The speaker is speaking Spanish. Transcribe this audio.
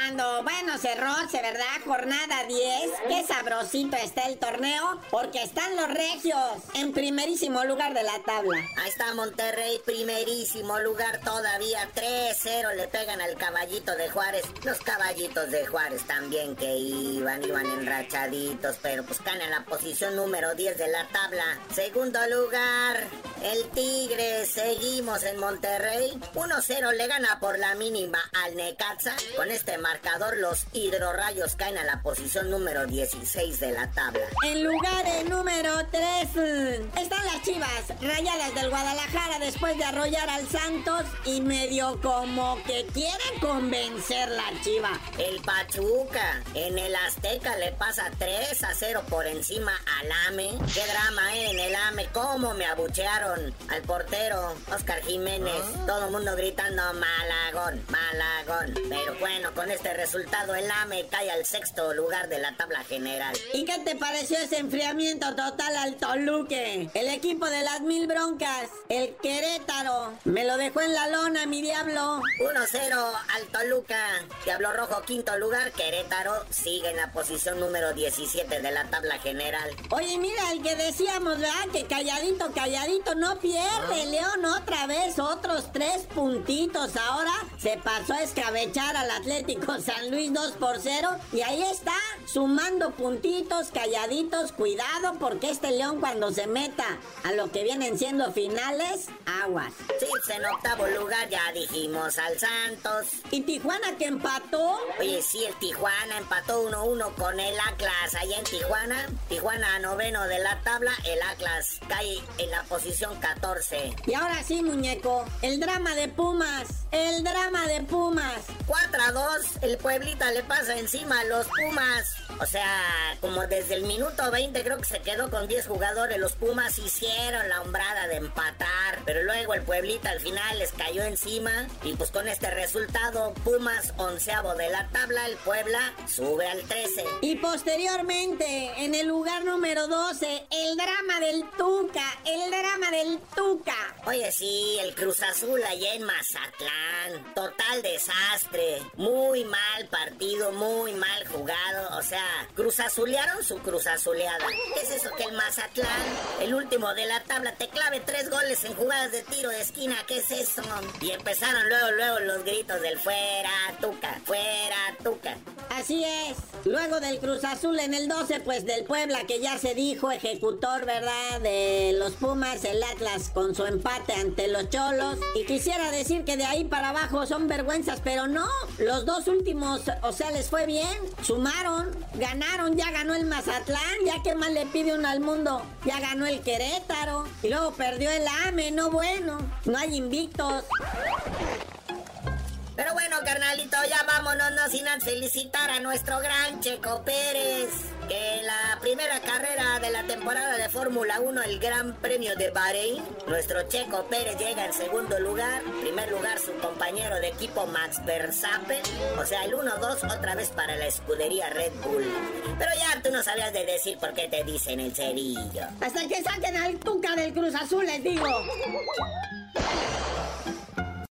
cerrando. Bueno, cerróse, ¿verdad? Jornada 10. Qué sabrosito está el torneo. Porque están los regios en primerísimo lugar de la tabla. Ahí está Monterrey, primerísimo lugar todavía. 3-0 le pegan al caballito de Juárez. Los caballitos de Juárez también que iban, iban enrachaditos, pero pues caen en la posición número 10 de la tabla. Segundo lugar, el Tigre. Seguimos en Monterrey. 1-0 le gana por la mínima al Necaxa. Con este marcador, los hidrorrayos caen a la posición número 16 de la tabla. En lugar de número 3 están las chivas rayadas del Guadalajara después de arrollar al Santos y medio como que quieren convencer la chiva. El Pachuca en el Azteca le pasa 3 a 0 por encima al AME. Qué drama eh, en el AME. Cómo me abuchearon al portero Oscar Jiménez. Todo el mundo gritando Malagón, Malagón. Pero bueno, con este resultado el AME cae al sexto lugar de la tabla general. ¿Y qué te pareció ese enfriamiento total al Toluque? El equipo de las mil broncas, el Querétaro, me lo dejó en la lona, mi diablo. 1-0 al Toluca. Diablo Rojo, quinto lugar. Querétaro sigue en la posición número 17 de la tabla general. Oye, mira, el que decíamos, ¿verdad? Que calladito, calladito, no pierde. León otra vez, otros tres puntitos. Ahora se pasó a escabechar al Atlético San Luis 2 por 0. Y ahí está, sumando puntitos, calladitos. Cuidado, porque este León cuando se meta a lo que vienen siendo finales, aguas. Sí, en octavo lugar ya dijimos al Santos. ¿Y Tijuana que empató? Oye, sí, el Tijuana empató 1-1 con el Atlas allá en Tijuana. Tijuana noveno de la tabla, el Atlas cae en la posición 14. Y ahora sí, muñeco, el drama de Pumas, el drama de Pumas. 4 a 2, el Pueblita le pasa encima a los Pumas. O sea, como desde el minuto 20 creo que se quedó con 10 jugadores. Los Pumas hicieron la hombrada de empatar. Pero luego el Pueblita al final les cayó encima. Y pues con este resultado, Pumas onceavo de la tabla, el Puebla sube al 13. Y posteriormente, en el lugar número 12, el drama del Tuca, el drama del Tuca. Oye, sí, el Cruz Azul allá en Mazatlán. Total desastre. Muy mal partido, muy mal jugado. O sea, Cruz Azulearon su Cruz Azuleada. ¿Qué es eso que el Mazatlán, el último de la tabla, te clave tres goles en jugadas de tiro de esquina? ¿Qué es eso? Y empezaron luego, luego los gritos del fuera, Tuca, fuera, Tuca. Así es. Luego del Cruz Azul en el 12, pues del Puebla, que ya se dijo, ejecutor, ¿verdad? De los Pumas, el Atlas con su empate ante los Cholos. Y quisiera decir que de ahí para abajo son vergüenzas, pero no. Los dos últimos, o sea, les fue bien. Sumaron, ganaron, ya ganó el Mazatlán, ya que más le pide uno al mundo. Ya ganó el Querétaro. Y luego perdió el AME, no bueno. No hay invictos. Carnalito, ya vámonos, no sin felicitar a nuestro gran Checo Pérez. Que en la primera carrera de la temporada de Fórmula 1, el Gran Premio de Bahrein, nuestro Checo Pérez llega en segundo lugar. En primer lugar, su compañero de equipo Max Verstappen. O sea, el 1-2 otra vez para la escudería Red Bull. Pero ya tú no sabías de decir por qué te dicen el cerillo. Hasta que saquen al Tuca del Cruz Azul, les digo.